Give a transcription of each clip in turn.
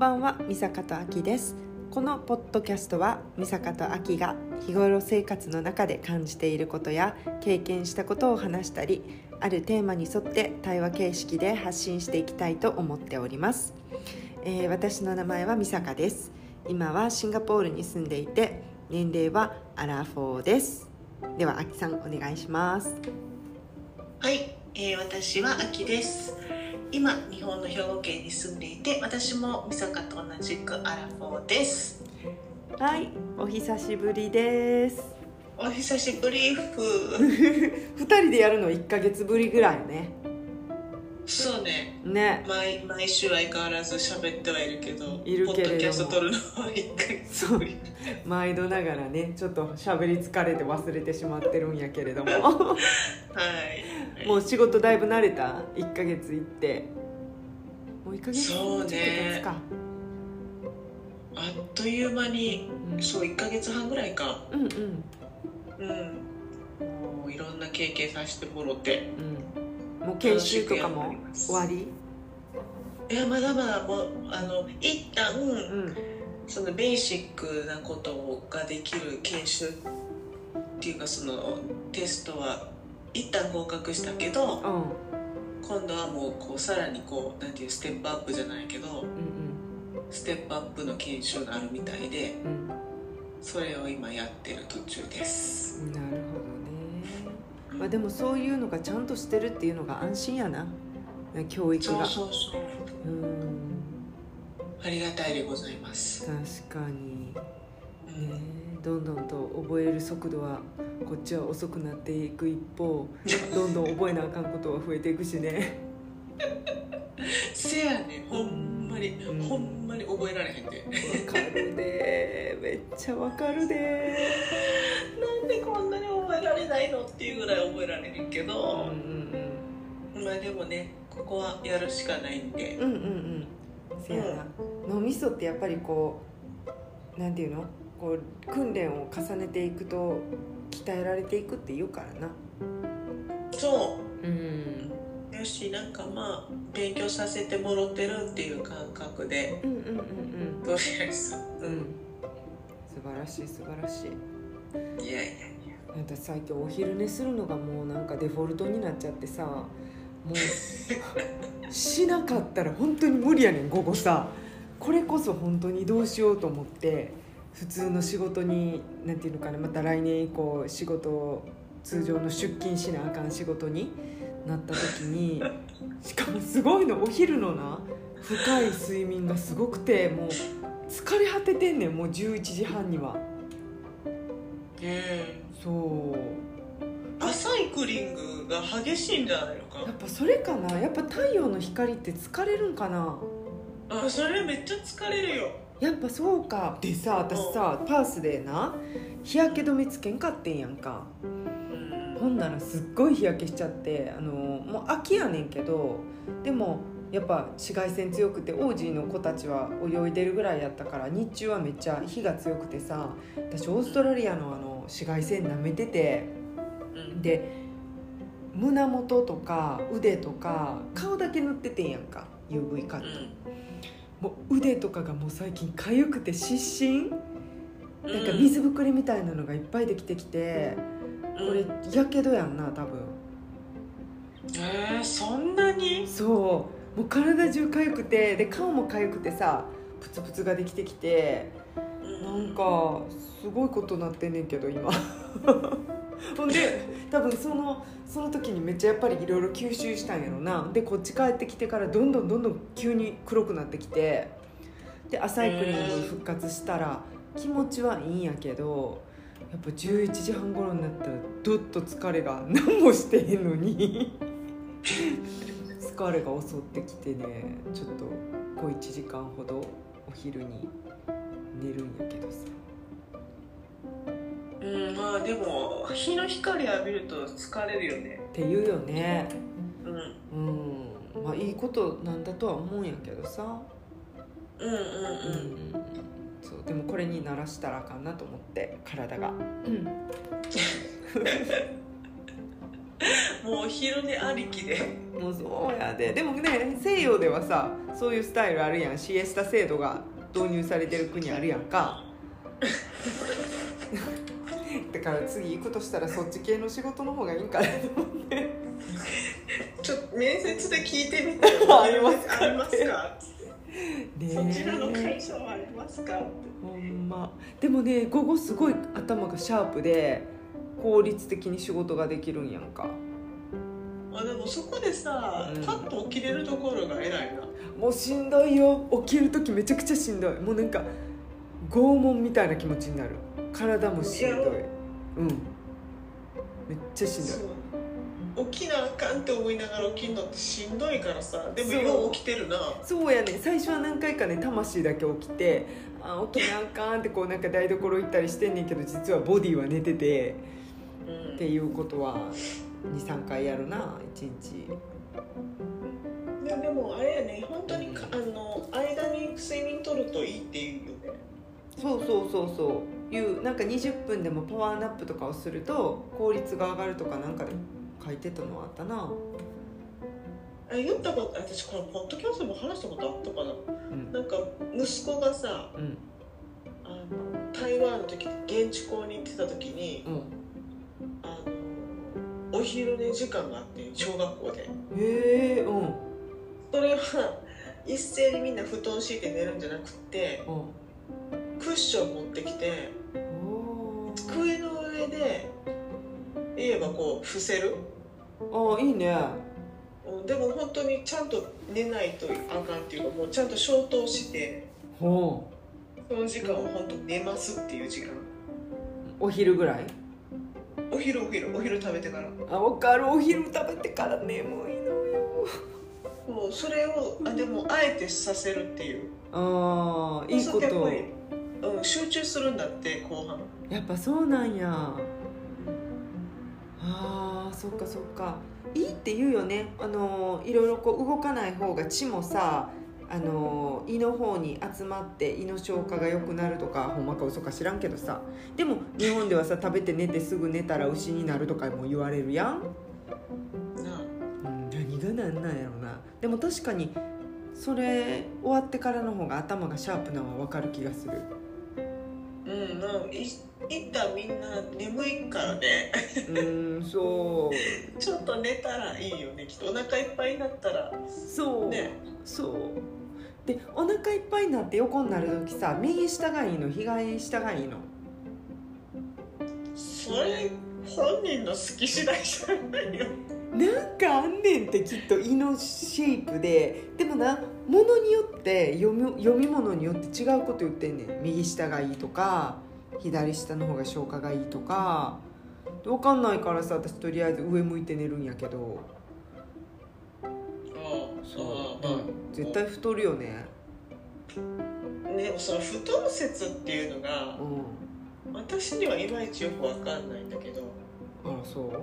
ばんは三坂とあきです。このポッドキャストは三坂とあきが日頃生活の中で感じていることや経験したことを話したりあるテーマに沿って対話形式で発信していきたいと思っております、えー私の名前は三坂です。今はシンガポールに住んでいて年齢はアラフォーです。ではあきさんお願いします。はい、えー私はあきです。今日本の兵庫県に住んでいて、私も美坂と同じくアラフォーです。はいお久しぶりですお久しぶりふ。2人でやるの1ヶ月ぶりぐらいよねそうね。ね毎毎週相変わらず喋ってはいるけど、いるけれどもポッドキャスト撮るのは1ヶ月ぶり。毎度ながらねちょっと喋り疲れて忘れてしまってるんやけれども はい。もう仕事だいぶ慣れた？1ヶ月行って。もう1ヶ月？そうね。あっという間に、うん。そう1ヶ月半ぐらいか。うんうん。うん。もういろんな経験させてもろて。うん。もう研修とかも終わり？いやまだまだもうあの一旦、うん。そのベーシックなことができる研修っていうかそのテストは一旦合格したけどうん。今度はもうこうさらにこうなんていうステップアップじゃないけどうんステップアップの研修があるみたいでうん。それを今やってる途中です。うんなるほどね。まあでもそういうのがちゃんとしてるっていうのが安心やな。教育が。そうそうそう。うん。ありがたいでございます、確かに。うん。ねどんどんと覚える速度はこっちは遅くなっていく一方どんどん覚えなあかんことは増えていくしね。せやねほんまに、うん。ほんまに覚えられへんで。わかるで。めっちゃわかるで。なんでこんなに覚えられないのっていうぐらい覚えられるけうんど、うん。まあでもねここはやるしかないんで。うんうんうん。うんせやな。脳みそってやっぱりこうなんていうの？こう訓練を重ねていくと鍛えられていくって言うからな。そう。ん。うよしなんかまあ勉強させてもろてるっていう感覚で。うんうんうんうん。とりあえずう。うん。ん素晴らしい素晴らしい。いやいやいや。私最近お昼寝するのがもうなんかデフォルトになっちゃってさもうしなかったら本当に無理やねん午後さ。これこそ本当にどうしようと思って普通の仕事になんていうのかなまた来年以降仕事を通常の出勤しなあかん仕事になった時に しかもすごいのお昼のな深い睡眠がすごくてもう疲れ果ててんねんもう11時半には。うそう。んアサイクリングが激しいんじゃないのやかっぱそれかなやっぱ太陽の光って疲れるんかな。あそれめっちゃ疲れるよやっぱそうか。でさ私さパースでな日焼け止めつけんかってんやんか。うん。ほんならすっごい日焼けしちゃってあのもう秋やねんけどでもやっぱ紫外線強くてオージーの子たちは泳いでるぐらいやったから日中はめっちゃ日が強くてさ私オーストラリアのあの紫外線舐めててうん。で胸元とか腕とか顔だけ塗っててんやんか UV カット、もう腕とかがもう最近痒くて湿疹うん。なんか水ぶくれみたいなのがいっぱいできてきてこれやけどやんな多分。えー、そんなに？そう。もう体中痒くてで顔も痒くてさプツプツができてきてなんかすごいことなってんねんけど今。ほんで多分そのその時にめっちゃやっぱりいろいろ吸収したんやろな。でこっち帰ってきてからどんどんどんどん急に黒くなってきて。でアサイクリング復活したら気持ちはいいんやけどやっぱ11時半頃になったらどっと疲れが 何もしてへんのに。疲れが襲ってきてねちょっと小1時間ほどお昼に寝るんやけどさ。うんまあでも日の光浴びると疲れるよね。って言うよね。うん。うん。まあいいことなんだとは思うんやけどさ。ううんうん。うんん。そうでもこれに慣らしたらあかんなと思って体が。うん。もうお昼寝ありきで。もうそうやで。でもね西洋ではさそういうスタイルあるやん。シエスタ制度が導入されてる国あるやんか だから次行くとしたらそっち系の仕事の方がいいんかなと思って。ちょっと面接で聞いてみてありますか？ありますか？ねそちらの会社はありますか？ほんま。でもね午後すごい頭がシャープで効率的に仕事ができるんやんか。あでもそこでさ、うん。パッと起きれるところが偉いな。もうしんどいよ。起きる時めちゃくちゃしんどい。もうなんか拷問みたいな気持ちになる。体もしんどいうん。めっちゃしんどい。起きなあかんって思いながら起きるのってしんどいからさ。でもよう起きてるな。そうやね最初は何回かね魂だけ起きてあ起きなあかんってこうなんか台所行ったりしてんねんけど実はボディは寝ててうん。っていうことは23回やるな1日。ででもあれやね本当にかあの間に睡眠取るといいっていうよね。そうそうそうそういうなんか20分でもパワーナップとかをすると効率が上がるとかなんかで書いてたのはあったな。あ言ったこと私このポッドキャストでも話したことあったかな。うん。なんか息子がさうん。あの台湾の時現地校に行ってた時にうん。あのお昼寝時間があって小学校で。へえうん。うんそれは一斉にみんな布団敷いて寝るんじゃなくってクッション持ってきて机の上で言えばこう伏せる？ああいいね。うんでも本当にちゃんと寝ないとあかんっていうかもうちゃんと消灯してほその時間は本当寝ますっていう時間。うお昼ぐらい？お昼お昼お昼食べてから。あ分かる。お昼食べてから眠いのよ。もうそれをあでもあえてさせるっていう。ああいいこと。ぱりうん、集中するんだって後半。やっぱそうなんや。あーそっかそっか。いいって言うよね。あのいろいろこう動かない方が血もさあの胃の方に集まって胃の消化が良くなるとかほんまか嘘か知らんけどさ。でも日本ではさ食べて寝てすぐ寝たら牛になるとかも言われるやん、なうん、何がなんなんやろな。でも確かにそれ終わってからの方が頭がシャープなのは分かる気がするうんない一旦みんな眠いからね。うんそう。ちょっと寝たらいいよねきっとお腹いっぱいになったら。そう、ね。そう。でお腹いっぱいになって横になる時さ右下がいいの左下がいいの？それ本人の好き次第じゃないよなんかあんねんってきっと胃のシェイプででもなものによって読み読み物によって違うこと言ってんねん。右下がいいとか左下の方が消化がいいとか。分かんないからさ私とりあえず上向いて寝るんやけど。ああそう、ああ絶対太るよね。ねその太る説っていうのがうん。私にはいまいちよくわかんないんだけど。あらそう？そ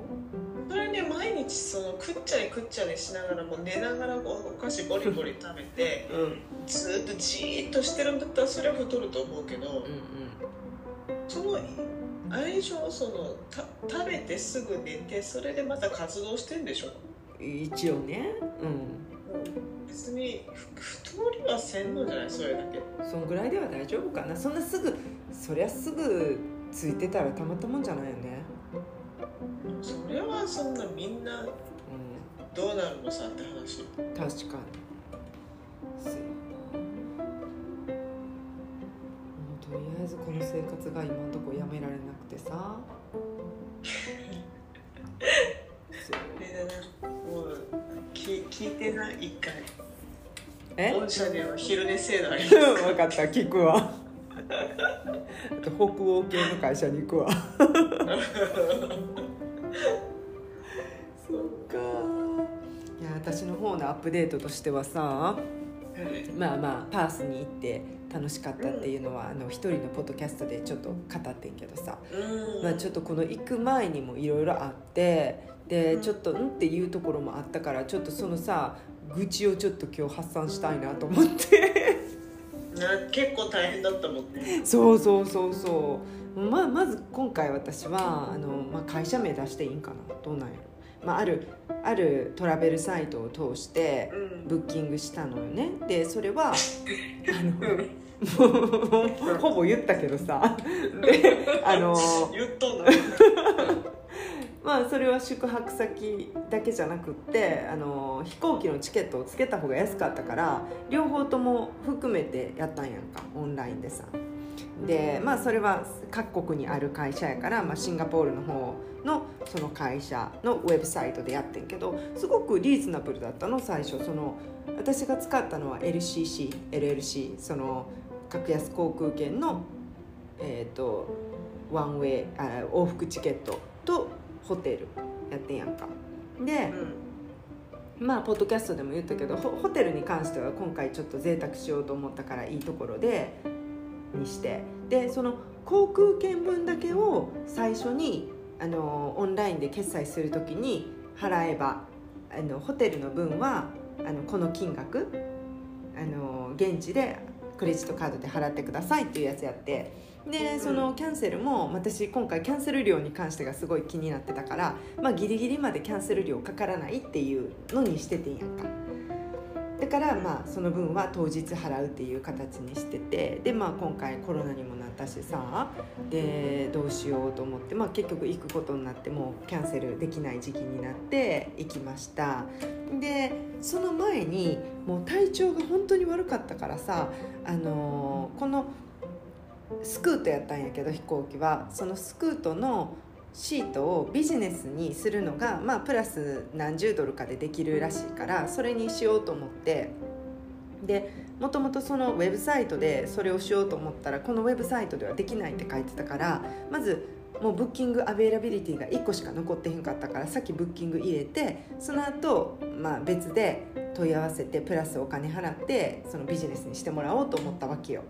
毎日その食っちゃい食っちゃいしながらも寝ながらお菓子ゴリゴリ食べてうん。うん。ずっとじーっとしてるんだったらそれは太ると思うけどそのあれでしょそのた食べてすぐ寝てそれでまた活動してんでしょ？うん一応ね。うん。別にふ太りはせんのじゃない？それだけ。そんぐらいでは大丈夫かな。そんなすぐそりゃすぐついてたらたまったもんじゃないよねそれはそんなみんなうどうなるのさって話。ん確かに。そうとりあえずこの生活が今のところやめられなくてさ。そうあれだな。もう聞聞いてない一回。え？御社では昼寝制度あります。分かった聞くわ。あと北欧系の会社に行くわ そっか。いや私の方のアップデートとしてはさまあまあパースに行って楽しかったっていうのは、あの一人のポッドキャストでちょっと語ってんけどさ、うん。まあ、ちょっとこの行く前にもいろいろあってでうん。ちょっとうんっていうところもあったからちょっとそのさ愚痴をちょっと今日発散したいなと思って。な結構大変だったもんね。そうそうそうそうまあまず今回私はあの、まあ、会社名出していいんかな？どうなんやろ？まあ、あるあるトラベルサイトを通してブッキングしたのよね。でそれは あのほぼ言ったけどさ。であの言っとんの。まあそれは宿泊先だけじゃなくってあの飛行機のチケットをつけた方が安かったから両方とも含めてやったんやんかオンラインでさでまあそれは各国にある会社やから、まあ、シンガポールの方のその会社のウェブサイトでやってんけどすごくリーズナブルだったの最初。その私が使ったのは LCC LLC その格安航空券のえっ、ー、とワンウェイあ往復チケットとホテルやってんやんか。で、うん、まあポッドキャストでも言ったけどホテルに関しては今回ちょっと贅沢しようと思ったからいいところでにして。でその航空券分だけを最初にあのオンラインで決済する時に払えばあのホテルの分はあのこの金額あの現地でクレジットカードで払ってくださいっていうやつやって。でそのキャンセルも私今回キャンセル料に関してがすごい気になってたから、まあ、ギリギリまでキャンセル料かからないっていうのにしててんやんかだからまあその分は当日払うっていう形にしててでまあ今回コロナにもなったしさでどうしようと思って、まあ、結局行くことになってもうキャンセルできない時期になって行きました。でその前にもう体調が本当に悪かったからさあのー、このスクートやったんやけど飛行機は。そのスクートのシートをビジネスにするのが、まあ、プラス何十ドルかでできるらしいからそれにしようと思ってでもともとそのウェブサイトでそれをしようと思ったらこのウェブサイトではできないって書いてたからまずもうブッキングアベイラビリティが1個しか残ってへんかったからさっきブッキング入れてその後、まあ別で問い合わせてプラスお金払ってそのビジネスにしてもらおうと思ったわけよ。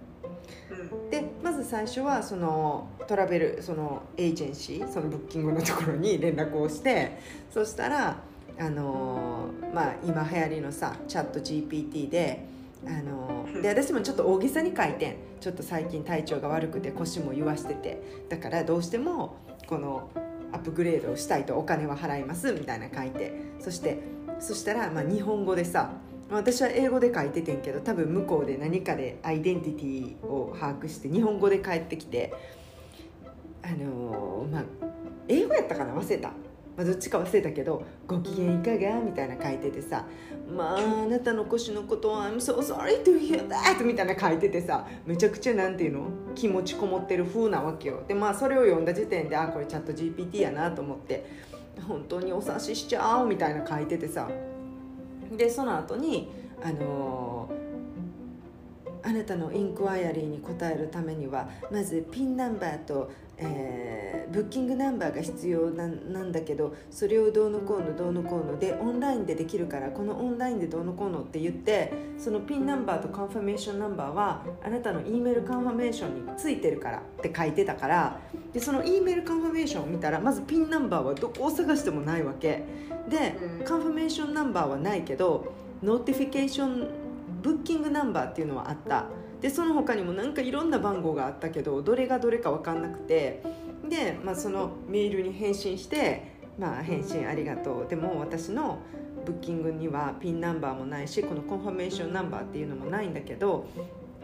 でまず最初はそのトラベルそのエージェンシーそのブッキングのところに連絡をしてそしたらあのまあ今流行りのさチャット GPT であので私もちょっと大げさに書いてん。ちょっと最近体調が悪くて腰も言わしてて。だからどうしてもこのアップグレードをしたいとお金は払いますみたいな書いて。そしてそしたらまあ日本語でさ私は英語で書いててんけど多分向こうで何かでアイデンティティを把握して日本語で帰ってきてあのー、まあ英語やったかな？忘れた、まあ、どっちか忘れたけど「ご機嫌いかが?」みたいな書いててさ「まああなたの腰のことは I'm so sorry to hear that」みたいな書いててさめちゃくちゃなんていうの？気持ちこもってる風なわけよ。でまあそれを読んだ時点であこれチャット GPT やなと思って本当にお察ししちゃおう！みたいな書いててさでその後にあのあなたのインクワイアリーに答えるためにはまずピンナンバーと、えー、ブッキングナンバーが必要なんだけどそれをどうのこうのどうのこうのでオンラインでできるからこのオンラインでどうのこうのって言ってそのピンナンバーとカンファメーションナンバーはあなたの E メールカンファメーションについてるからって書いてたからでその E メールカンファメーションを見たらまず PIN number はどこを探してもないわけ。で、 confirmation number はないけど notification booking number っていうのはあった。でその他にもなんかいろんな番号があったけどどれがどれか分かんなくて。で、まあ、そのメールに返信して「まあ、返信ありがとう」でも私の booking には PIN number もないしこの confirmation number っていうのもないんだけど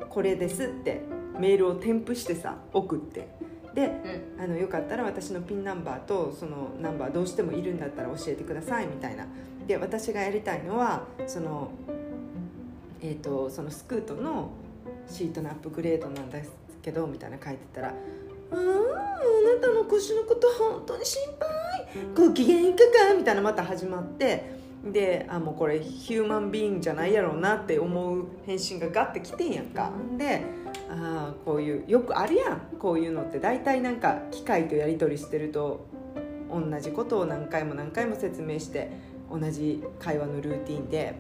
これですってメールを添付してさ送って。で、うん、あのよかったら私のピンナンバーとそのナンバーどうしてもいるんだったら教えてくださいみたいな。で私がやりたいのはその,、えーと、そのスクートのシートのアップグレードなんですけどみたいな書いてたら「あああなたの腰のこと本当に心配。ご機嫌いかが?」みたいなまた始まってであもうこれヒューマンビーンじゃないやろうなって思う返信がガッてきてんやんか。であこういうよくあるやん。こういうのって大体なんか機械とやり取りしてると同じことを何回も何回も説明して同じ会話のルーティンで、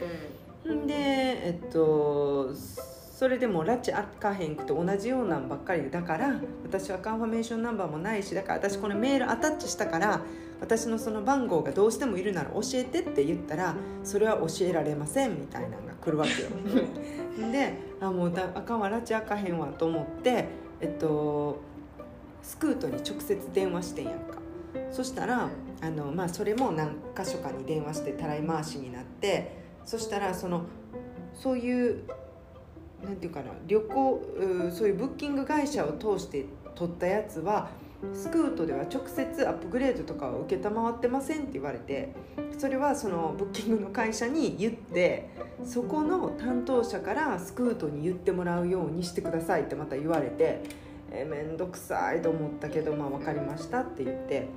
うん、でえっとそれでも拉致あかへんくて同じようなんばっかりでだから私はカンファメーションナンバーもないしだから私このメールアタッチしたから私のその番号がどうしてもいるなら教えてって言ったらそれは教えられませんみたいなのが来るわけよ。であもうだあかんわ拉致あかへんわと思ってえっとスクートに直接電話してんやんか。そそしたらあの、まあ、それも何箇所かに電話してたらい回しになってそしたらそのそういうなんていうかな旅行そういうブッキング会社を通して取ったやつはスクートでは直接アップグレードとかを承ってませんって言われてそれはそのブッキングの会社に言ってそこの担当者からスクートに言ってもらうようにしてくださいってまた言われてえ面倒くさいと思ったけどまあ分かりましたって言って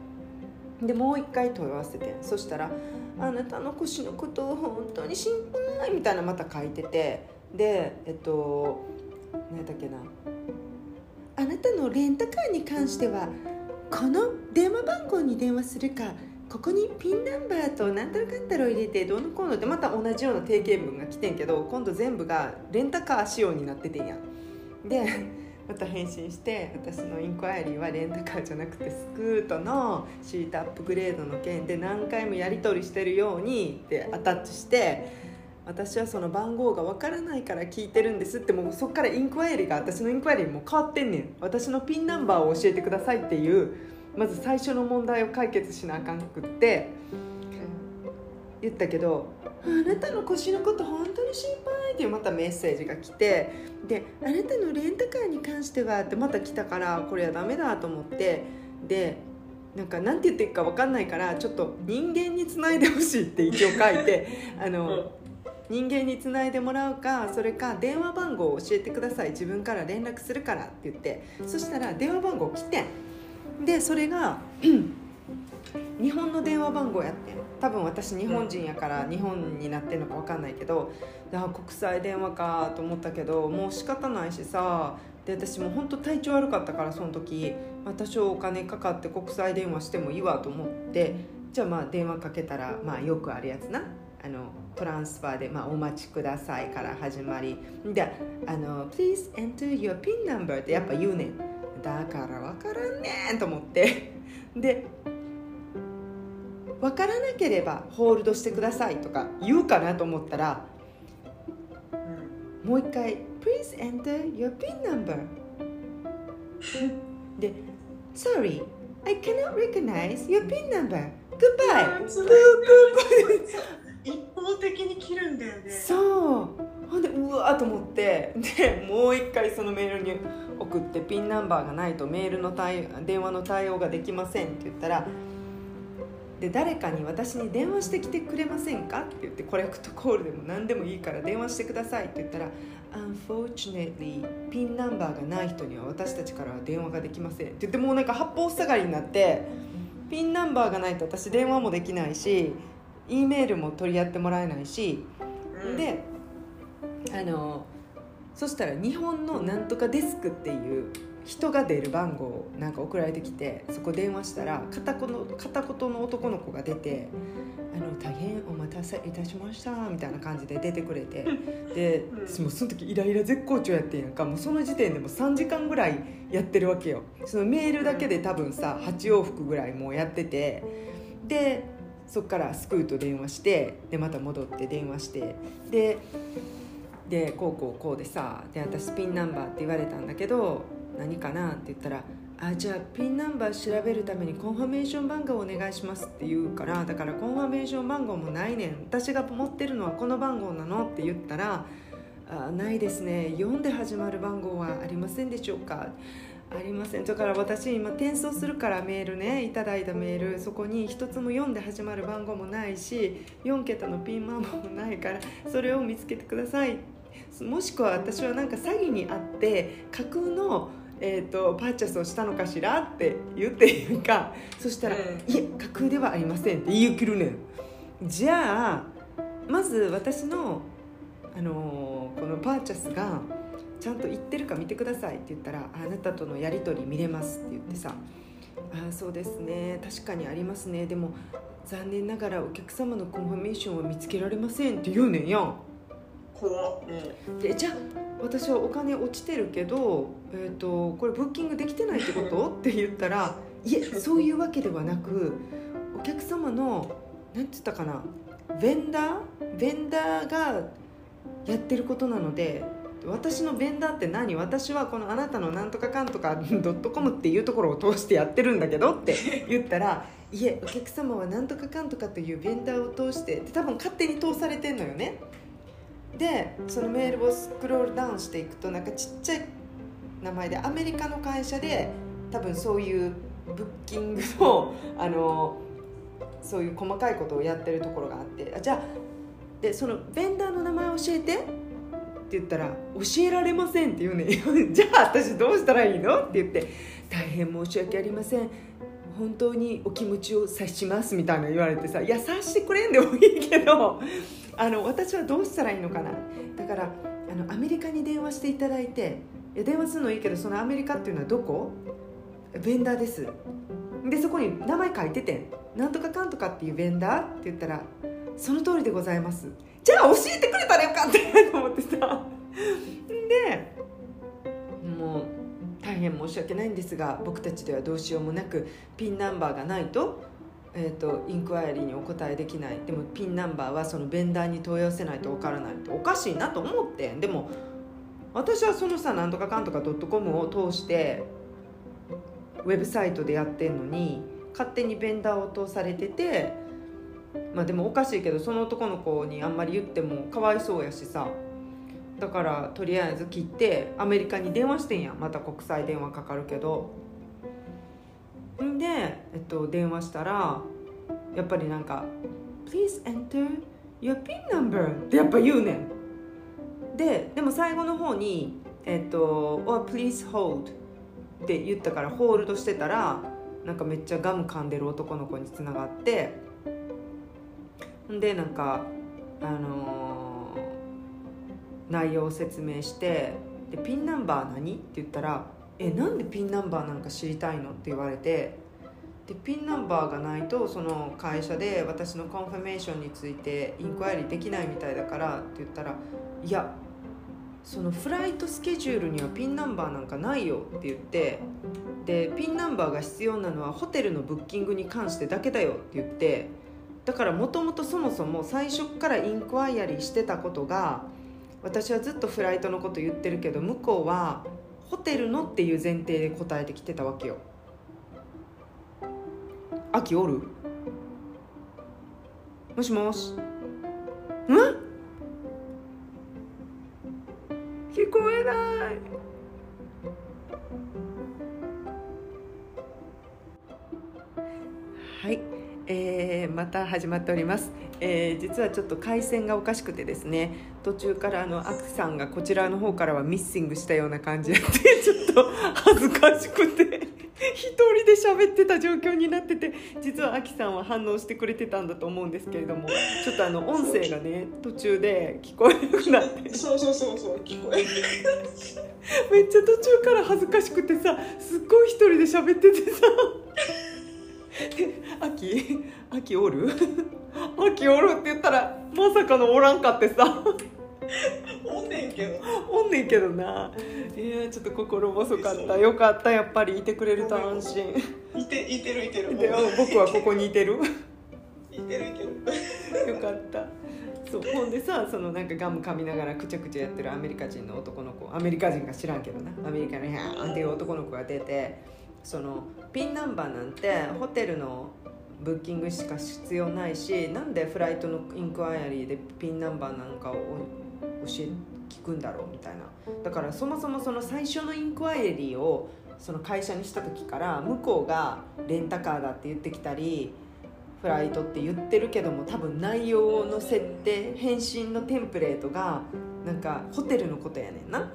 でもう一回問い合わせて。そしたら「あなたの腰のことを本当に心配」みたいなまた書いてて。でえっと何だっけな「あなたのレンタカーに関してはこの電話番号に電話するかここにピンナンバーと何たらかんたらを入れてどうのこうのってまた同じような定型文が来てんけど今度全部がレンタカー仕様になっててんや。でまた返信して私のインクワイリーはレンタカーじゃなくてスクートのシートアップグレードの件で何回もやり取りしてるようにってアタッチして私はその番号がわからないから聞いてるんですってもうそっからインクワイリーが私のインクワイリーも変わってんねん。私のピンナンバーを教えてくださいっていうまず最初の問題を解決しなあかんくって。言ったけど「あなたの腰のこと本当に心配」ってまたメッセージが来てで「あなたのレンタカーに関しては」ってまた来たからこれはダメだと思ってでなんかなんて言っていいか分かんないからちょっと人間につないでほしいって一応書いて あの、人間につないでもらうかそれか電話番号を教えてください。自分から連絡するからって言ってそしたら電話番号来てでそれが日本の電話番号やってん多分私日本人やから日本になってんのか分かんないけどあ国際電話かと思ったけどもう仕方ないしさで私も本当体調悪かったからその時、まあ、多少お金かかって国際電話してもいいわと思ってじゃあまあ電話かけたらまあよくあるやつな。あのトランスファーで、まあ、お待ちくださいから始まり。であの Please enter your PIN number ってやっぱ言うねん。だから分からんねんと思って。で分からなければホールドしてくださいとか言うかなと思ったら、うん、もう一回「Please enter your PIN number 」で「Sorry I cannot recognize your PIN number. Goodbye 」一方的に切るんだよね。そう。ほんでうわーと思ってでもう一回そのメールに送ってピンナンバーがないとメールの対電話の対応ができませんって言ったらで誰かに私に電話してきてくれませんか？って言ってコレクトコールでも何でもいいから電話してくださいって言ったら Unfortunately ピンナンバーがない人には私たちからは電話ができません。って言ってもうなんか八方塞がりになってピンナンバーがないと私電話もできないし E メールも取り合ってもらえないし、うん、であのそしたら日本のなんとかデスクっていう人が出る番号なんか送られてきてそこ電話したら片言の片言の男の子が出て「あの大変お待たせいたしました」みたいな感じで出てくれて でもその時イライラ絶好調やってんやんか。もうその時点でも3時間ぐらいやってるわけよ。そのメールだけで多分さ8往復ぐらいもうやっててでそっからスクーと電話してでまた戻って電話してででこうこうこうでさで私ピンナンバーって言われたんだけど何かなって言ったらあじゃあピンナンバー調べるためにコンファメーション番号お願いしますって言うからだからコンファメーション番号もないねん。私が持ってるのはこの番号なの？って言ったらあないですね。4で始まる番号はありませんでしょうかありません。だから私今転送するからメールね。いただいたメール。そこに一つも4で始まる番号もないし4桁のピン番号もないからそれを見つけてください。もしくは私はなんか詐欺にあって架空のえーと、パーチャスをしたのかしらって言っているか。そしたら「いえ架空ではありません」って言い切るねんじゃあまず私の、あのー、このパーチャスがちゃんと言ってるか見てくださいって言ったら「あなたとのやり取り見れます」って言ってさ「ああそうですね。確かにありますね。でも残念ながらお客様のコンファメーションは見つけられません」って言うねんやん。怖でじゃあ私はお金落ちてるけど、えーと、これブッキングできてないってこと？って言ったらいえそういうわけではなくお客様の何て言ったかなベンダーベンダーがやってることなので私のベンダーって何？私はこのあなたのなんとかかんとかドットコムっていうところを通してやってるんだけど？って言ったらいえお客様はなんとかかんとかというベンダーを通して多分勝手に通されてんのよねでそのメールをスクロールダウンしていくとなんかちっちゃい名前でアメリカの会社で多分そういうブッキングの あのそういう細かいことをやってるところがあってあじゃあでそのベンダーの名前教えてって言ったら「教えられません」って言うね。じゃあ私どうしたらいいの？って言って「大変申し訳ありません。本当にお気持ちを察します」みたいな言われてさ「いや察してくれんでもいいけどあの私はどうしたらいいのかな」だからあのアメリカに電話していただいてい電話するのいいけどそのアメリカっていうのはどこ？ベンダーです。でそこに名前書いてて「なんとかかんとかっていうベンダー?」って言ったら「その通りでございます」じゃあ教えてくれたらよかったと思ってさ。でもう大変申し訳ないんですが僕たちではどうしようもなくピンナンバーがないと,、えーと、インクワイアリーにお答えできない。でもピンナンバーはそのベンダーに問い合わせないとわからないっておかしいなと思ってでも私はそのさなんとかかんとかドットコムを通してウェブサイトでやってんのに勝手にベンダーを通されててまあでもおかしいけどその男の子にあんまり言ってもかわいそうやしさ。だからとりあえず切ってアメリカに電話してんや。また国際電話かかるけど。んで、えっと、電話したらやっぱりなんか「Please enter your PIN number」ってやっぱ言うねんででも最後の方に「えっと、or please hold」って言ったからホールドしてたらなんかめっちゃガム噛んでる男の子につながってでなんかあのー、内容を説明してで「ピンナンバー何?」って言ったら「えなんでピンナンバーなんか知りたいの?」って言われてでピンナンバーがないとその会社で私のコンファメーションについてインクワイリーできないみたいだからって言ったら「いやそのフライトスケジュールにはピンナンバーなんかないよって言ってでピンナンバーが必要なのはホテルのブッキングに関してだけだよって言ってだからもともとそもそも最初からインクワイアリーしてたことが私はずっとフライトのこと言ってるけど向こうはホテルのっていう前提で答えてきてたわけよ。秋おる？もしもし。ん？聞こえない。はい、えー、また始まっております、えー、実はちょっと回線がおかしくてですね途中からあのアクさんがこちらの方からはミッシングしたような感じでちょっと 恥ずかしくて一人で喋ってた状況になってて実はアキさんは反応してくれてたんだと思うんですけれどもちょっとあの音声がね途中で聞こえなくなって。そうそうそうそう聞こえ めっちゃ途中から恥ずかしくてさすっごい一人で喋っててさ「アキアキおる？アキおる?」って言ったらまさかのおらんかってさ。おんねんけど。おんねんけどな。いやちょっと心細かった。よかったやっぱり。いてくれると安心。いていてるいてる。で僕はここにいてる。いてるいてるよかった。そうほんでさそのなんかガム噛みながらくちゃくちゃやってるアメリカ人の男の子。アメリカ人か知らんけどな。アメリカのヒャーンっていう男の子が出てそのピンナンバーなんてホテルのブッキングしか必要ないしなんでフライトのインクワイアリーでピンナンバーなんかを教え聞くんだろうみたいな。だからそもそもその最初のインクワイアリーをその会社にした時から向こうがレンタカーだって言ってきたりフライトって言ってるけども多分内容の設定返信のテンプレートがなんかホテルのことやねんな。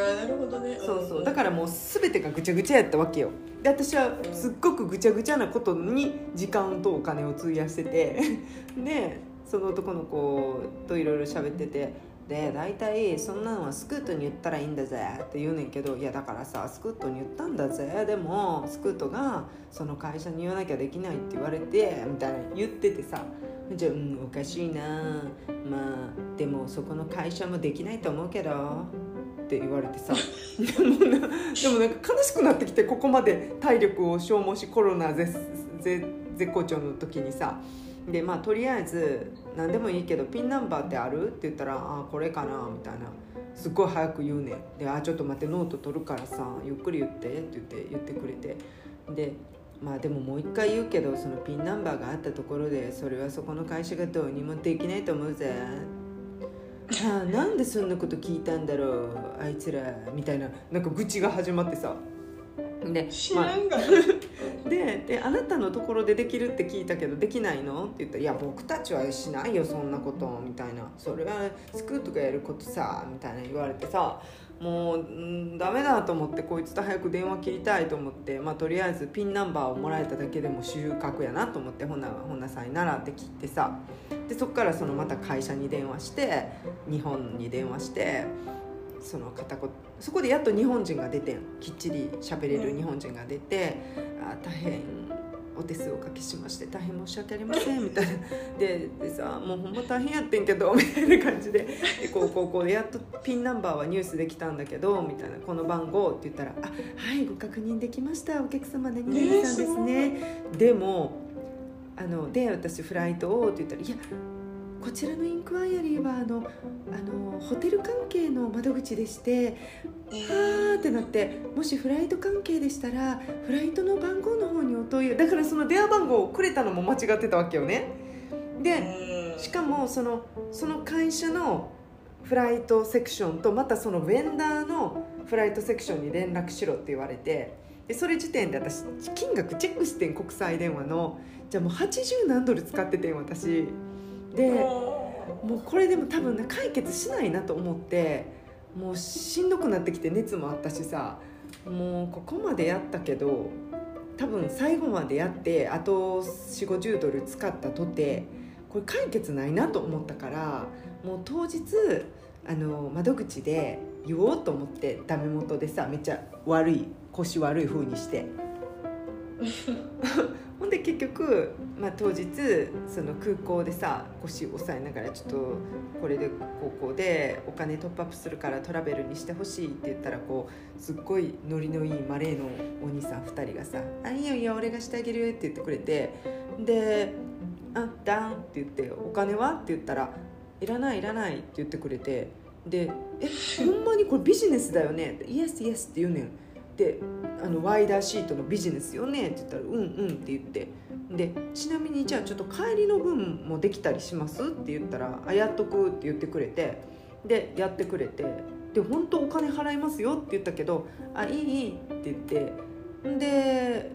なるほどね。そうそう。だからもう全てがぐちゃぐちゃやったわけよ。で私はすっごくぐちゃぐちゃなことに時間とお金を費やしてて。でその男の子といろいろ喋ってて。で大体そんなのはスクートに言ったらいいんだぜって言うねんけど。いやだからさスクートに言ったんだぜ。でもスクートがその会社に言わなきゃできないって言われてみたいな言っててさ。じゃあうんおかしいな。まあでもそこの会社もできないと思うけどって言われてさ。でもでもなんか悲しくなってきてここまで体力を消耗しコロナ絶絶好調の時にさ。でまあとりあえず何でもいいけどピンナンバーってある？って言ったら「ああこれかな」みたいな。すっごい早く言うねん。で「あちょっと待ってノート取るからさゆっくり言って」って言って言ってくれて。でまあでももう一回言うけどそのピンナンバーがあったところでそれはそこの会社がどうにもできないと思うぜ。あ あなんでそんなこと聞いたんだろうあいつらみたいななんか愚痴が始まってさ。で知らんが、まあ、でで「あなたのところでできるって聞いたけどできないの?」って言ったら「いや僕たちはしないよそんなこと」みたいな「それはスクートがやることさ」みたいな言われてさもう、ん、ダメだと思ってこいつと早く電話切りたいと思って、まあ、とりあえずピンナンバーをもらえただけでも収穫やなと思ってほなほなさいならって切ってさ。でそっからそのまた会社に電話して日本に電話してその片言そこでやっと日本人が出てん。きっちり喋れる日本人が出て「あ大変お手数おかけしまして大変申し訳ありません」みたいな。ででさ「もうほんま大変やってんけど」みたいな感じででこうこうこうでやっとピンナンバーはニュースできたんだけどみたいな「この番号」って言ったら「あはいご確認できましたお客様何々さんですね」でもあので私フライトをって言ったら「いやこちらのインクワイアリーはあのあのホテル関係の窓口でしてはあってなってもしフライト関係でしたらフライトの番号の方にお問いだからその電話番号をくれたのも間違ってたわけよね。でしかもそのその会社のフライトセクションとまたそのベンダーのフライトセクションに連絡しろって言われてでそれ時点で私金額チェックしてん国際電話の。じゃあもう80何ドル使っててん私。でもうこれでも多分ね解決しないなと思ってもうしんどくなってきて熱もあったしさもうここまでやったけど多分最後までやってあと4 5 0ドル使ったとてこれ解決ないなと思ったからもう当日あの窓口で言おうと思ってダメ元でさめっちゃ悪い腰悪い風にして ほんで結局、まあ、当日その空港でさ腰押さえながらちょっとこれで高校でお金トップアップするからトラベルにしてほしいって言ったらこうすっごいノリのいいマレーのお兄さん2人がさ「あいいよいいよ俺がしてあげる」って言ってくれてで「あダン」って言って「お金は?」って言ったら「いらないいらない」って言ってくれてで「えほんまにこれビジネスだよね」イエスイエスって言うねん。であのワイダーシートのビジネスよね？って言ったら「うんうん」って言って。でちなみにじゃあちょっと帰りの分もできたりします？って言ったら「あやっとく」って言ってくれて。でやってくれて。で本当お金払いますよって言ったけど「あいいいい」って言って。で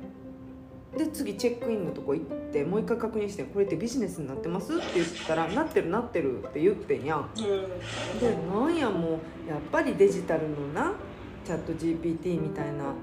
で次チェックインのとこ行ってもう一回確認して「これってビジネスになってます?」って言ったら「なってるなってる」って言ってんやん。でなんやもうやっぱりデジタルのなチャット GPT みたいな。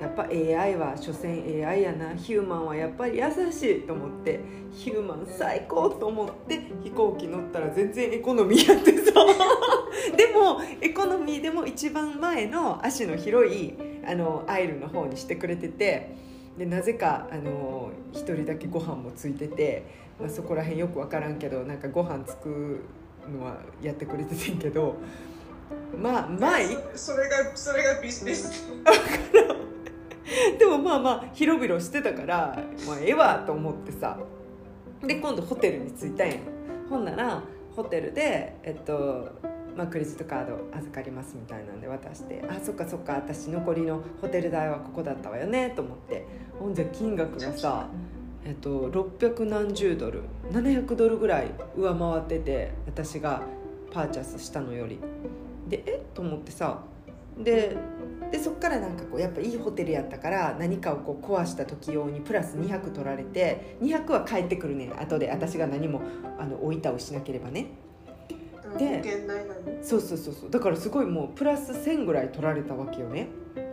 やっぱ AI は所詮 AI やな。ヒューマンはやっぱり優しいと思って。ヒューマン最高と思って飛行機乗ったら全然エコノミーやってさ でもエコノミーでも一番前の足の広いあのアイルの方にしてくれてて。でなぜかあの1人だけご飯もついてて、まあ、そこら辺よく分からんけどなんかご飯つくのはやってくれててんけど。まあまあそれがそれがビジネス。でもまあまあ広々してたからまあええわと思ってさ。で今度ホテルに着いたんや。ほんならホテルでえっとまあ、クレジットカード預かりますみたいなんで渡してあそっかそっか私残りのホテル代はここだったわよねと思って。ほんじゃ金額がさえっと600何十ドル。700ドルぐらい上回ってて私がパーチャスしたのよりでえ？っと思ってさ。ででそっからなんかこうやっぱいいホテルやったから何かをこう壊した時用にプラス200取られて200は返ってくるね後で私が何もあの置いたをしなければね。でそうそうそうそう。だからすごいもうプラス1000ぐらい取られたわけよね。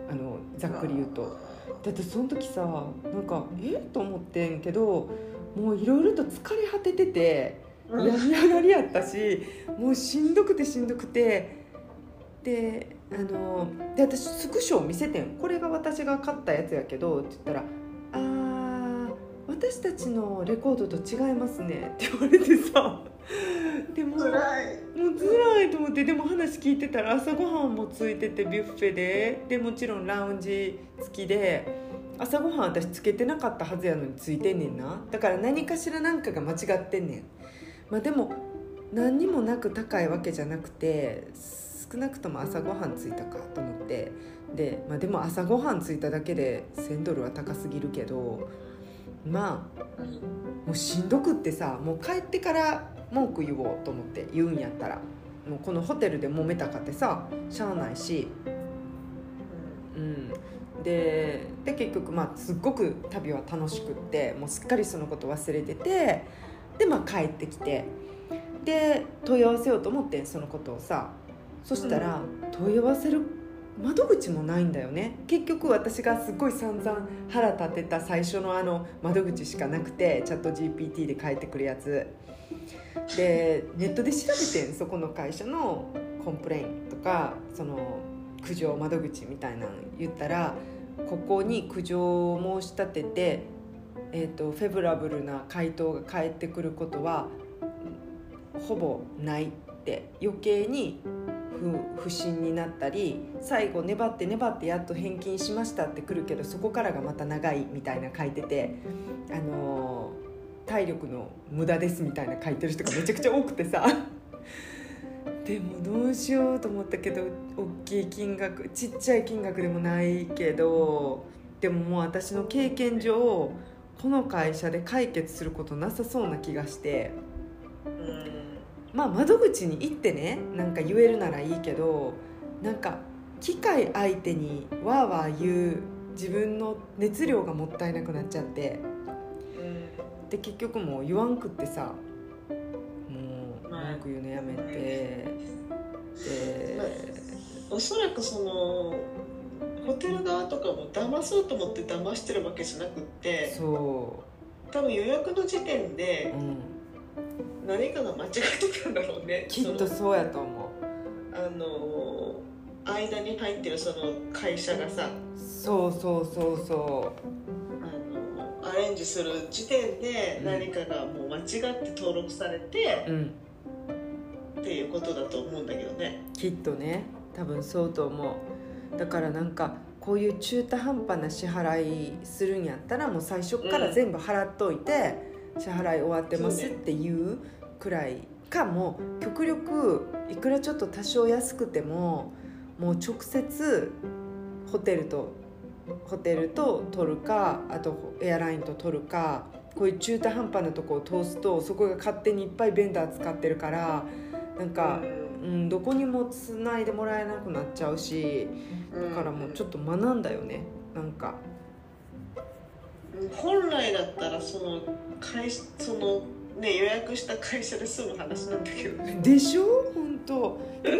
あのざっくり言うと。だってその時さなんかえ？っと思ってんけどもういろいろと疲れ果ててて病み上がりやったしもうしんどくてしんどくてであので私スクショを見せてん。これが私が買ったやつやけどって言ったら「あ私たちのレコードと違いますね」って言われてさ。でも辛い。もう辛いと思ってでも話聞いてたら朝ごはんもついててビュッフェで。でもちろんラウンジ付きで朝ごはん私つけてなかったはずやのについてんねんな。だから何かしら何かが間違ってんねん。まあでも何にもなく高いわけじゃなくて少なくとも朝ごはん着いたかと思ってで,、まあ、でも朝ごはん着いただけで1,000ドルは高すぎるけどまあもうしんどくってさもう帰ってから文句言おうと思って言うんやったらもうこのホテルで揉めたかってさしゃあないし、うん、でで結局まあすっごく旅は楽しくってもうすっかりそのこと忘れててでまあ帰ってきてで問い合わせようと思ってそのことをさそしたら問い合わせる窓口もないんだよね。結局私がすごい散々腹立てた最初のあの窓口しかなくてチャット GPT で返ってくるやつ。でネットで調べてんそこの会社の complain とかその苦情窓口みたいなの言ったらここに苦情を申し立てて、えーと、 favorable な回答が返ってくることはほぼないって。余計に不不審になったり最後粘って粘ってやっと返金しましたってくるけどそこからがまた長いみたいな書いててあのー、体力の無駄ですみたいな書いてる人がめちゃくちゃ多くてさ でもどうしようと思ったけど大きい金額ちっちゃい金額でもないけどでももう私の経験上この会社で解決することなさそうな気がして。まあ窓口に行ってねなんか言えるならいいけどなんか機械相手にわーわー言う自分の熱量がもったいなくなっちゃって、で結局もう言わんくってさもう文句言うのやめて、で、まあ、おそらくそのホテル側とかも騙そうと思って騙してるわけじゃなくってそう。多分予約の時点で、うん何かが間違ってたんだろうね。きっとそうやと思う。あの間に入ってるその会社がさ。そうそうそうそう。あのアレンジする時点で何かがもう間違って登録されて、うん、っていうことだと思うんだけどね。きっとね。多分そうと思う。だからなんかこういう中途半端な支払いするんやったらもう最初から全部払っといて、支払い終わってますっていうくらいかも極力いくらちょっと多少安くてももう直接ホテルとホテルと取るかあとエアラインと取るかこういう中途半端なとこを通すとそこが勝手にいっぱいベンダー使ってるからなんか、うん、どこにもつないでもらえなくなっちゃうしだからもうちょっと学んだよねなんか。本来だったらその会そのね予約した会社で済む話なんだけどね。でしょ？本当。も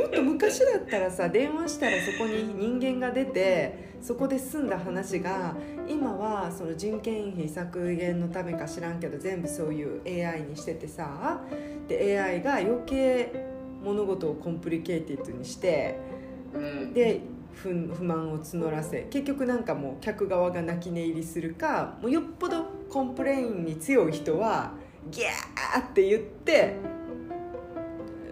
っと昔だったらさ 電話したらそこに人間が出てそこで済んだ話が今はその人件費削減のためか知らんけど全部そういう AI にしててさで AI が余計物事を complicated にして、うん、で不不満を募らせ結局なんかもう客側が泣き寝入りするかもうよっぽど complain に強い人はギャーって言って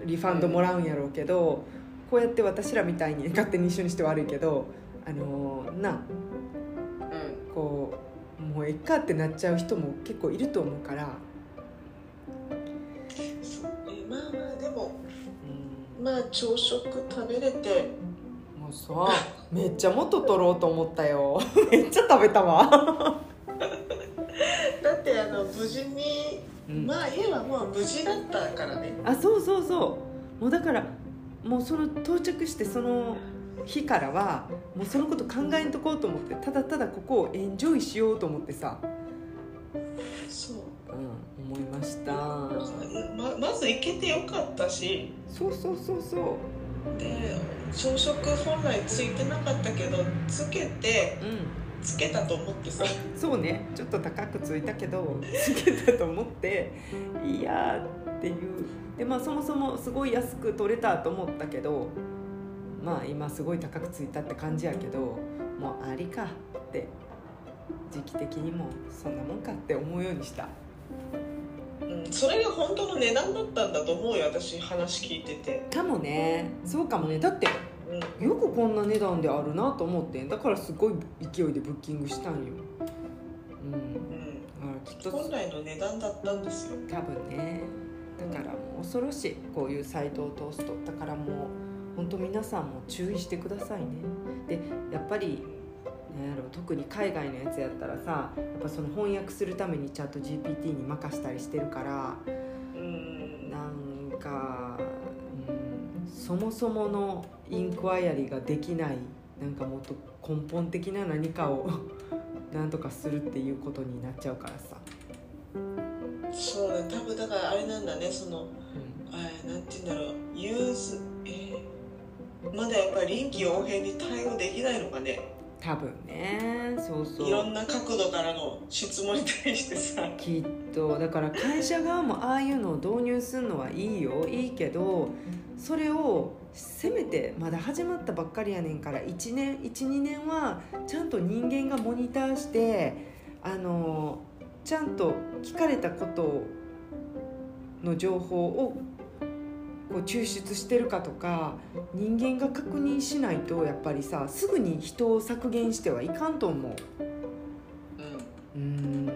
refund もらうんやろうけどこうやって私らみたいに勝手に一緒にして悪いけどあのー、な、うん、こうもうえっかってなっちゃう人も結構いると思うから。まあまあでも、うん、まあ朝食食べれてもう。さめっちゃ元取ろうと思ったよ。めっちゃ食べたわ。だってあの無事にまあ家はもう無事だったからね。あそうそうそう。もうだからもうその到着してその日からはもうそのこと考えんとこうと思ってただただここをエンジョイしようと思ってさ。そう、うん、思いました。ままず行けてよかったし。そうそうそうそうで朝食本来ついてなかったけどつけて、うん。つけたと思ってさ。そうね。ちょっと高くついたけど つけたと思っていやっていう。でまあそもそもすごい安く取れたと思ったけどまあ今すごい高くついたって感じやけどもうありかって時期的にもそんなもんかって思うようにした。うん、それが本当の値段だったんだと思うよ私話聞いてて。かもね。そうかもね。だってよくこんな値段であるなと思って。だからすごい勢いでブッキングしたんよ、うん。うん、きっと本来の値段だったんですよ。多分ね。だからもう恐ろしい。こういうサイトを通すと。だからもう本当皆さんも注意してくださいね。でやっぱりやろ特に海外のやつやったらさやっぱその翻訳するためにチャット GPT に任したりしてるからうん。なんか、うん、そもそものインクワイアリーができないなんかもっと根本的な何かを なんとかするっていうことになっちゃうからさ。そうだ多分だからあれなんだねその、うん、あなんて言うんだろうユーズえー、まだやっぱり臨機応変に対応できないのかね多分ね。そうそう。いろんな角度からの質問に対してさ。きっと。だから会社側もああいうのを導入するのはいいよ。いいけどそれをせめてまだ始まったばっかりやねんから1年12年はちゃんと人間がモニターしてあのちゃんと聞かれたことの情報をこう抽出してるかとか人間が確認しないとやっぱりさすぐに人を削減してはいかんと思う。うん、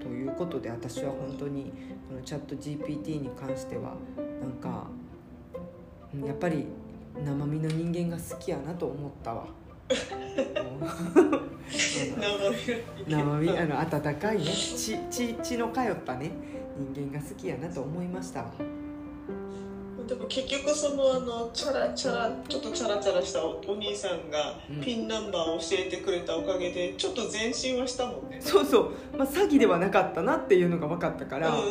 ということで私は本当にこのチャット GPT に関してはなんかやっぱり生身の人間が好きやなと思ったわ。生身あの温かいね血血血の通ったね人間が好きやなと思いましたわ。でも結局そのあのチャラチャラちょっとチャラチャラしたお兄さんがピンナンバーを教えてくれたおかげでちょっと前進はしたもんね。そうそう、まあ、詐欺ではなかったなっていうのが分かったから、うん、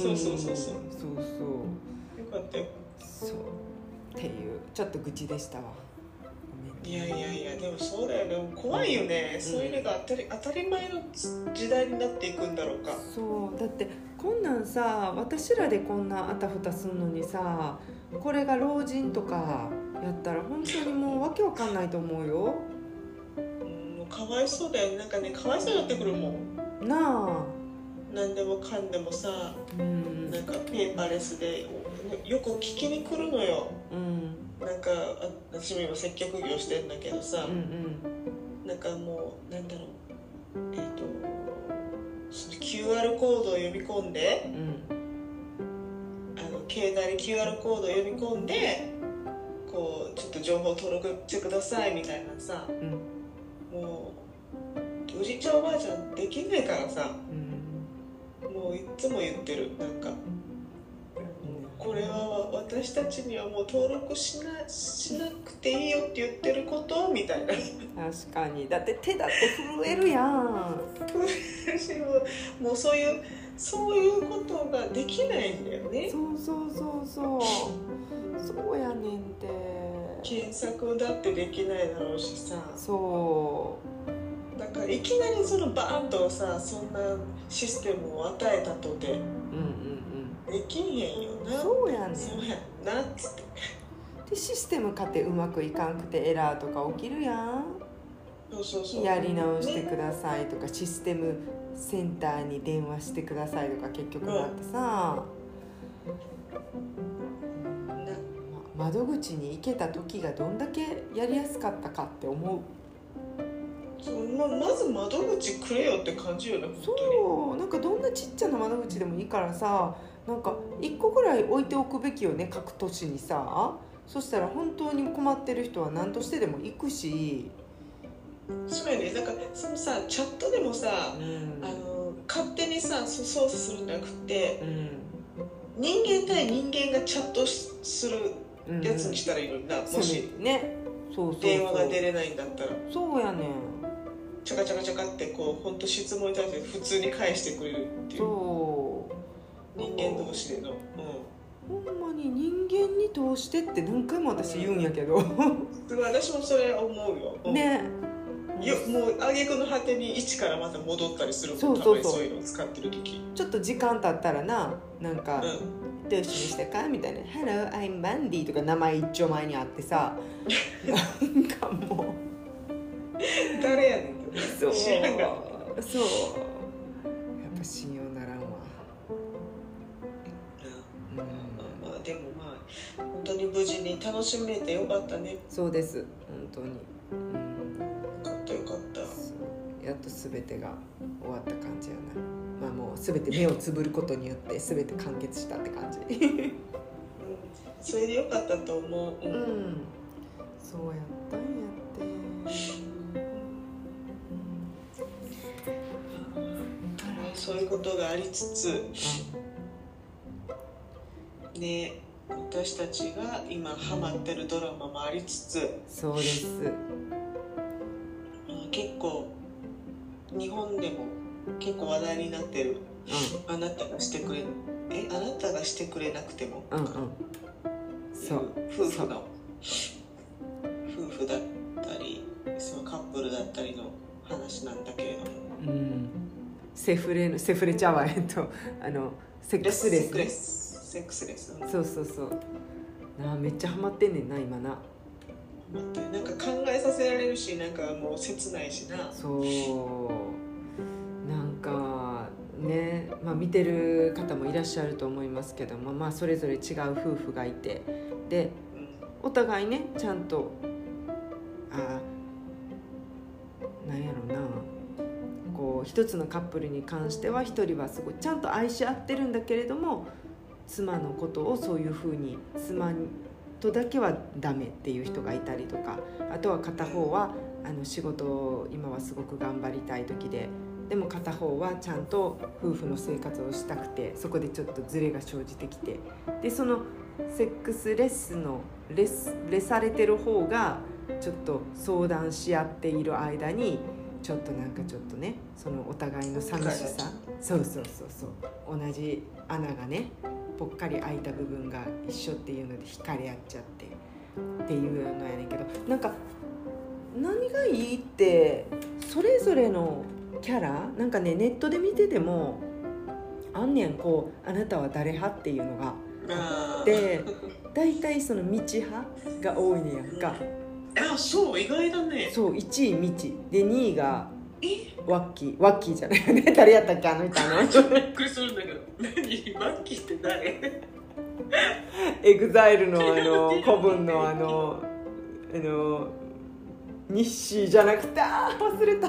そうそうそうそう。そうそう。よかったよ。そう。っていうちょっと愚痴でしたわ。いやいやいやでもそうだよね。怖いよね、うん、そういうのが当たり当たり前の時代になっていくんだろうか。そう。だってこんなんさ私らでこんなあたふたすんのにさこれが老人とかやったら本当にもうわけわかんないと思うよ。うんかわいそうだよね。なんかねかわいそうになってくるもん。なあ。何でもかんでもさ、うん、なんかペーパーレスでよく聞きに来るのよ、うん、なんか私も今接客業してんだけどさ、うんうん、なんかもうなんだろう。え QR コードを読み込んで、うん、あの携帯に QR コードを読み込んでこうちょっと情報登録してくださいみたいなさ、うん、もうおじいちゃんおばあちゃんできないからさ、うん、もういつも言ってるなんか。これは私たちにはもう登録しなしなくていいよって言ってることみたいな。確かに。だって手だって震えるやん。もうそういうそういうことができないんだよね。そうそうそうそう。そうやねんて。検索だってできないだろうしさ。そう。だからいきなりそのバーンとさそんなシステムを与えたとて。うんうんできんへんよ。なそうやねん。そうやなっつって。でシステムかてうまくいかんくてエラーとか起きるやん。そうそうそう。やり直してくださいとか、ね、システムセンターに電話してくださいとか結局なってさ、うん、窓口に行けた時がどんだけやりやすかったかって思う。ままず窓口くれよって感じよねそう。なんかどんなちっちゃな窓口でもいいからさなんか1個ぐらい置いておくべきよね各都市にさ。そしたら本当に困ってる人は何としてでも行くし。そうやね。なんかそのさチャットでもさ、うん、あの勝手にさ操作するんじゃなくて、うん、人間対人間がチャットするやつにしたらいいのにな、うん、もし、ね、そうそう電話が出れないんだったら。そうやねん。チャカチャカチャカってこう本当質問に対して普通に返してくれるっていう。そう人間同士での、うん、ほんまに人間に通してって何回も私言うんやけど、うん、私もそれ思うよ、うん、ね。よもう挙句の果てに一からまた戻ったりするそうそうそう。そういうのを使ってる時。ちょっと時間経ったらななんか、うん、どうしましたか？みたいな「Hello I'm Mandy」とか名前一丁前にあってさ。なんかもう。誰やねんそう。そう。やっぱ信用本当に無事に楽しめてよかったね。そうです。本当に、うん、よかったよかった。やっと全てが終わった感じやな。まあもう全て目をつぶることによって全て完結したって感じ、うん、それでよかったと思う、うん、うん、そうやったんやって。そういうことがありつつ、ね私たちが今ハマってるドラマもありつつそうです。結構日本でも結構話題になってる、うん、あなたがしてくれえあなたがしてくれなくても、うんうん、そう。夫婦の夫婦だったりそのカップルだったりの話なんだけれども、うん、セフレセフレちゃうわえっとあのセックスレス、ね、セックスレスそうそうそう。なめっちゃハマってんねんな今な。なんか考えさせられるしなんかもう切ないしな。そう。なんかね、まあ、見てる方もいらっしゃると思いますけども、まあ、それぞれ違う夫婦がいて。でお互いねちゃんとあなんやろうな。こう一つのカップルに関しては一人はすごいちゃんと愛し合ってるんだけれども妻のことをそういうふうに妻とだけはダメっていう人がいたりとかあとは片方はあの仕事を今はすごく頑張りたい時ででも片方はちゃんと夫婦の生活をしたくてそこでちょっとズレが生じてきてでそのセックスレッスのレスレされてる方がちょっと相談し合っている間にちょっとなんかちょっとねそのお互いの寂しさ。そうそうそうそう。同じ穴がねぽっかり開いた部分が一緒っていうので惹かれ合っちゃってっていうのやねんけどなんか何がいいってそれぞれのキャラなんかねネットで見ててもあんねんこう「あなたは誰派?」っていうのがあって大体その道派が多いねやんか。あそう意外だねそう1位道で2位がワッキーワッキーじゃないよね。誰やったっけあの人あの。びっくりするんだけど。何？ワッキーって誰？エグザイルのあの 古文のあのあの日誌じゃなくてあ忘れた。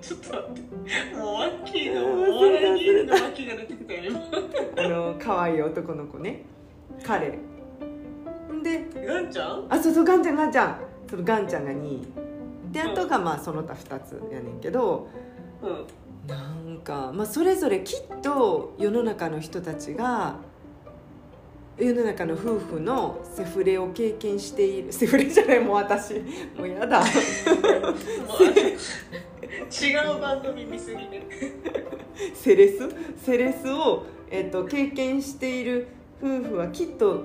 ちょっと待って。もうワッキーのお笑い芸人のワッキーが出てきたよあの可愛い男の子ね。彼。でガンちゃん？あそうそうガンちゃんガンちゃん。そのガンちゃんが2位であとがまあその他2つやねんけど、うん、なんか、まあ、それぞれきっと世の中の人たちが世の中の夫婦のセフレを経験しているセフレじゃないもう私。もうやだ。違う番組見すぎてセレス？セレスを、えーと、と経験している夫婦はきっと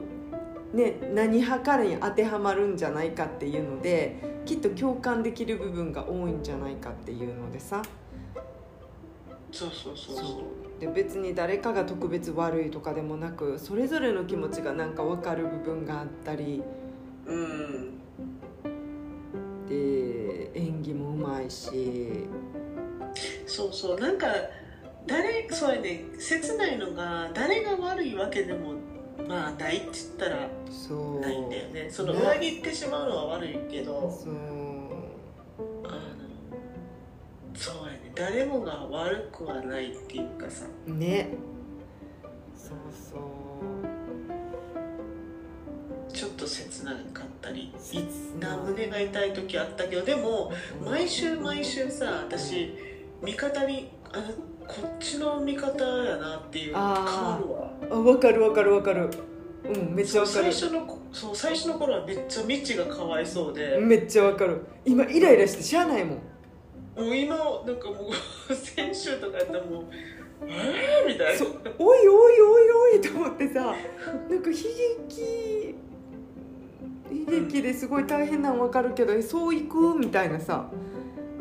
ね、何派からに当てはまるんじゃないかっていうのできっと共感できる部分が多いんじゃないかっていうのでさ。そうそうそうそう。で別に誰かが特別悪いとかでもなくそれぞれの気持ちがなんか分かる部分があったり。うん。で演技もうまいし。そうそう。なんか誰そうやね。切ないのが誰が悪いわけでもまあないって言ったらないんだよね。その裏切ってしまうのは悪いけどそう。あのそうやね。誰もが悪くはないっていうかさ。ね。そうそう。ちょっと切なかったりな。胸が痛い時あったけどでも毎週毎週さ私味方にあこっちの味方やなっていう変わるわあ分かる分かる分かる。うんめっちゃ分かる。最初のそう最初の頃はめっちゃみちがかわいそうで。めっちゃ分かる。今イライラしてしゃあないもん。もう今なんかもう 先週とかやったらもうえー、みたいな。おいおいおいおいと思ってさなんか悲劇悲劇ですごい大変なの分かるけど、うん、そういく？みたいなさ。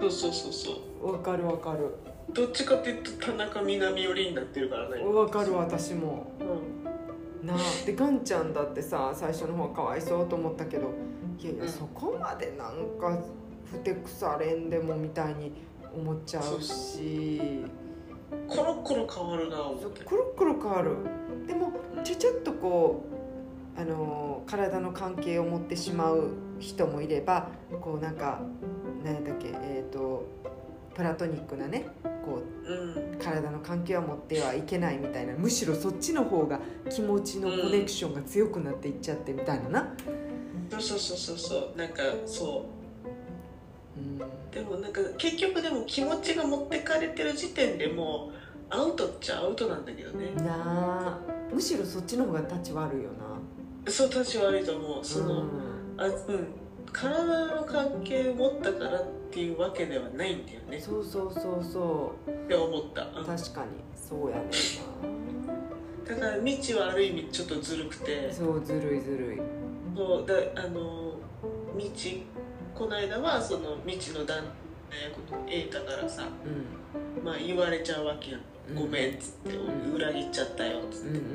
そうそうそうそう。分かる分かるどっちかっていうと田中みな実寄りになってるからね。わかる私も、うん、なあ。でガンちゃんだってさ最初の方かわいそうと思ったけどいやいや、うん、そこまでなんかふてくされんでもみたいに思っちゃうし。コロコロ変わるなコロコロ変わる。でもちょちょっとこうあの体の関係を持ってしまう人もいればこうなんか何だっけえっ、ー、とプラトニックなねこう、うん、体の関係は持ってはいけないみたいなむしろそっちの方が気持ちのコネクションが強くなっていっちゃってみたいなな、うん、そうそうそうそう。なんかそう、うん、でもなんか結局でも気持ちが持ってかれてる時点でもうアウトっちゃアウトなんだけどね。なあ。むしろそっちの方が立ち悪いよな。そう立ち悪いと思う。その、うん、あうん体の関係を持ったからっていうわけではないんだよね。そうそうそうそう。って思った、うん、確かに。そうやねんな。だから未知はある意味ちょっとずるくて。そうずるいずるい。そうだあの未知この間はその未知の旦那役の瑛太からさ、うん、まあ言われちゃうわけやん「ごめん」っつって、うん、裏切っちゃったよ」っつって、うんうんうん、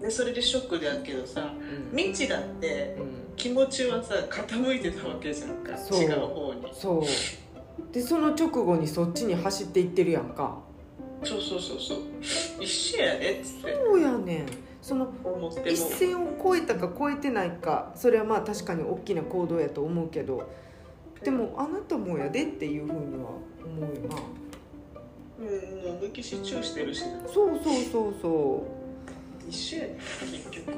でそれでショックだけどさ、うん、未知だって、うん。気持ちはさ傾いてたわけじゃんか違う方に。そう。でその直後にそっちに走っていってるやんか。そうそうそうそう。一緒やねっつって。そうやねん。その一線を越えたか越えてないかそれはまあ確かに大きな行動やと思うけど。でもあなたもやでっていうふうには思うよな。うん抜きしチューしてるしな。そうそうそうそう一緒やね結局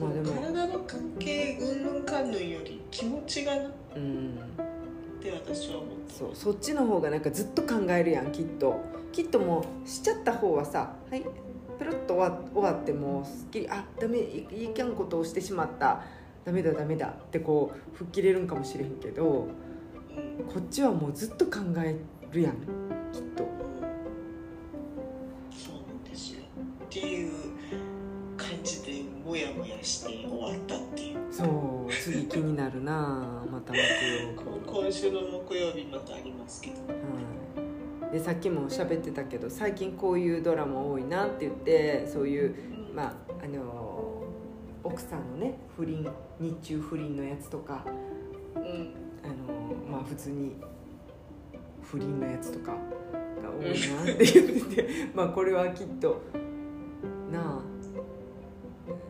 まあでも。体の関係うんぬんかんぬんより気持ちがな。うんって私は思ってそうそっちの方がなんかずっと考えるやんきっと。きっともうしちゃった方はさはいペロッと終わ終わってもうすっきりあダメいいきゃんことをしてしまった。ダメだダメだってこう吹っ切れるんかもしれへんけど、うん、こっちはもうずっと考えるやんきっと。っていうモヤモヤして終わったっていう。そう次気になるな また木曜今週の木曜日またありますけど、はい、でさっきも喋ってたけど最近こういうドラマ多いなって言ってそういう、うん、まああの奥さんのね不倫日中不倫のやつとか、うん、あのまあ普通に不倫のやつとかが多いなって言ってて まあこれはきっとなあ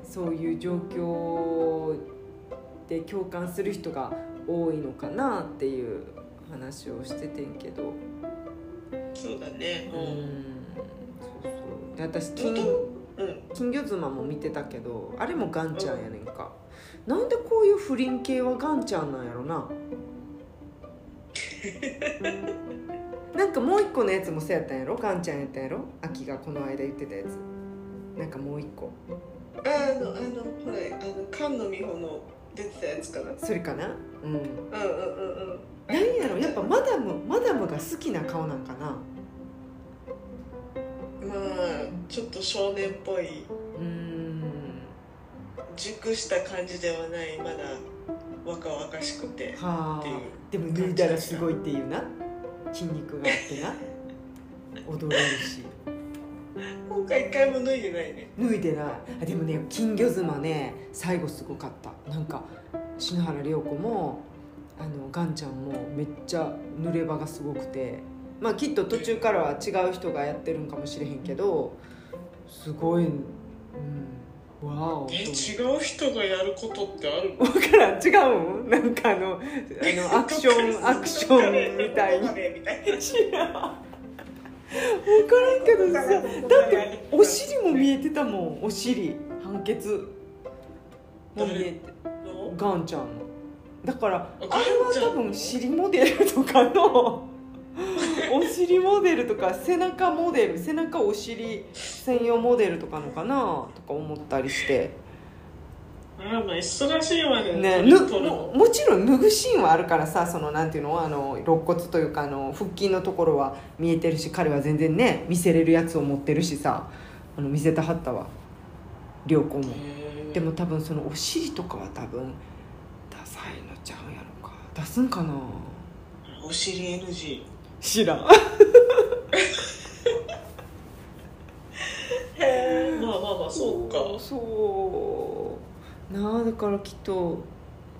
そういう状況で共感する人が多いのかなっていう話をしててんけど。そうだね。うん。そうそう。で私金,、金魚妻も見てたけどあれもガンちゃんやねんか、うん、なんでこういう不倫系はガンちゃんなんやろな。なんかもう一個のやつもそうやったんやろ？ガンちゃんやったんやろ？秋がこの間言ってたやつなんかもう一個。あのあのほらあの菅野美穂の出てたやつかな。それかな？うん。うんうんうんうん。何やろ？やっぱマダムマダムが好きな顔なんかな？まあちょっと少年っぽい。うん熟した感じではないまだ若々しくてはあ。でも脱いだらすごいっていうな。筋肉があってな。踊れるし今回一回も脱いでないね。脱いでない。あでもね金魚妻ね最後すごかった。なんか篠原涼子もあのガンちゃんもめっちゃ濡れ場がすごくて。まあきっと途中からは違う人がやってるんかもしれへんけどすごい、うん、わおえ違う人がやることってあるの？分からん違うなんかあのあのアクションアクションみたいに。知らん分からんけどさだってお尻も見えてたもんお尻。判決。も見えて。ガンちゃんのだからあれは多分尻モデルとかのお尻モデルとか背中モデル背中お尻専用モデルとかのかなとか思ったりして。あまあ忙しいわねねももちろん脱ぐシーンはあるからさそのなんていうの？あの肋骨というかあの腹筋のところは見えてるし彼は全然ね見せれるやつを持ってるしさあの見せたはったわ。良子も。でも多分そのお尻とかは多分ダサいのちゃうやろか。出すんかな？お尻 NG 知らん。へえまあまあまあそうか。そうなあだからきっと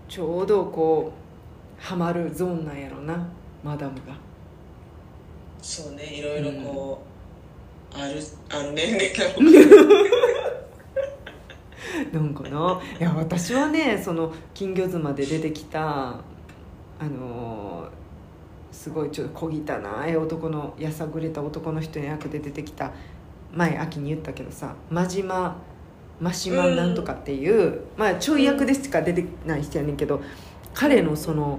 ちょうどこうハマるゾーンなんやろなマダムが。そうねいろいろこう、うん、あるある年齢ななんかないや私はねその金魚妻で出てきたあのすごいちょっと小汚い男のやさぐれた男の人の役で出てきた前秋に言ったけどさ真島真島なんとかっていう、うん、まあちょい役でしか出てない人やねんけど彼のその、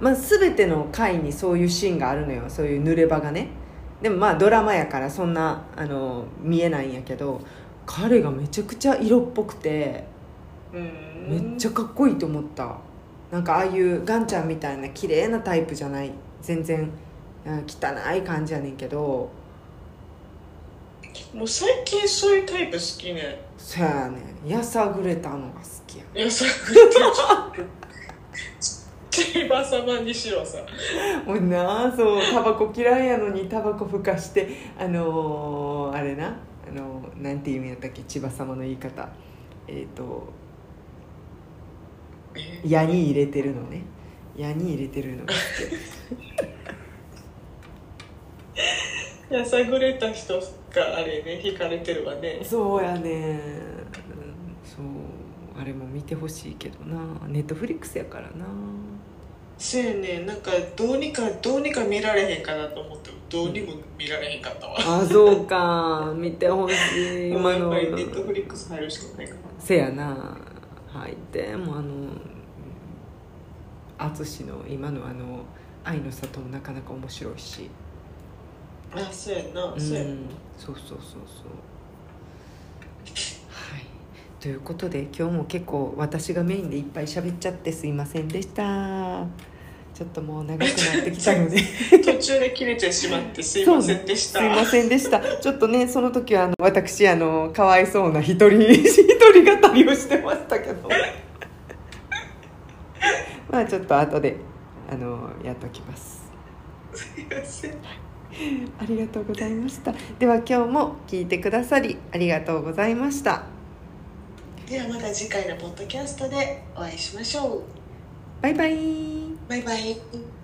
まあ、全ての回にそういうシーンがあるのよ。そういう濡れ場がね。でもまあドラマやからそんなあの見えないんやけど彼がめちゃくちゃ色っぽくてめっちゃかっこいいと思った。なんかああいうガンちゃんみたいな綺麗なタイプじゃない。全然汚い感じやねんけどもう最近そういうタイプ好きね。そやね。やさぐれたのが好きや。やさぐれた千葉様にしろさ。もうなそうタバコ嫌いやのにタバコふかしてあのー、あれなあのー、なんていう意味やったっけ？千葉様の言い方。えっ、ー、と矢に入れてるのね。矢に入れてるのが好き。やさぐれた人があれね引かれてるわね。そうやねそう。あれも見てほしいけどな。ネットフリックスやからな。せやねなんかどうにかどうにか見られへんかなと思ってどうにも見られへんかったわ。あそうか。見てほしい今の。ネットフリックス入るしかないかなせやな。はいでもあの淳の今のあの「愛の里」もなかなか面白いしあそうやな、うん、そうやそうそうそうそう。はい。ということで今日も結構私がメインでいっぱい喋っちゃってすいませんでした。ちょっともう長くなってきたので。途中で切れてしまってすいませんでした。すいませんでした。ちょっとねその時はあの私あのかわいそうな一人 一人語りをしてましたけど。まあちょっと後であのやっときます。すいません ありがとうございました。では今日も聞いてくださりありがとうございました。ではまた次回のポッドキャストでお会いしましょう。バイバイ。バイバイ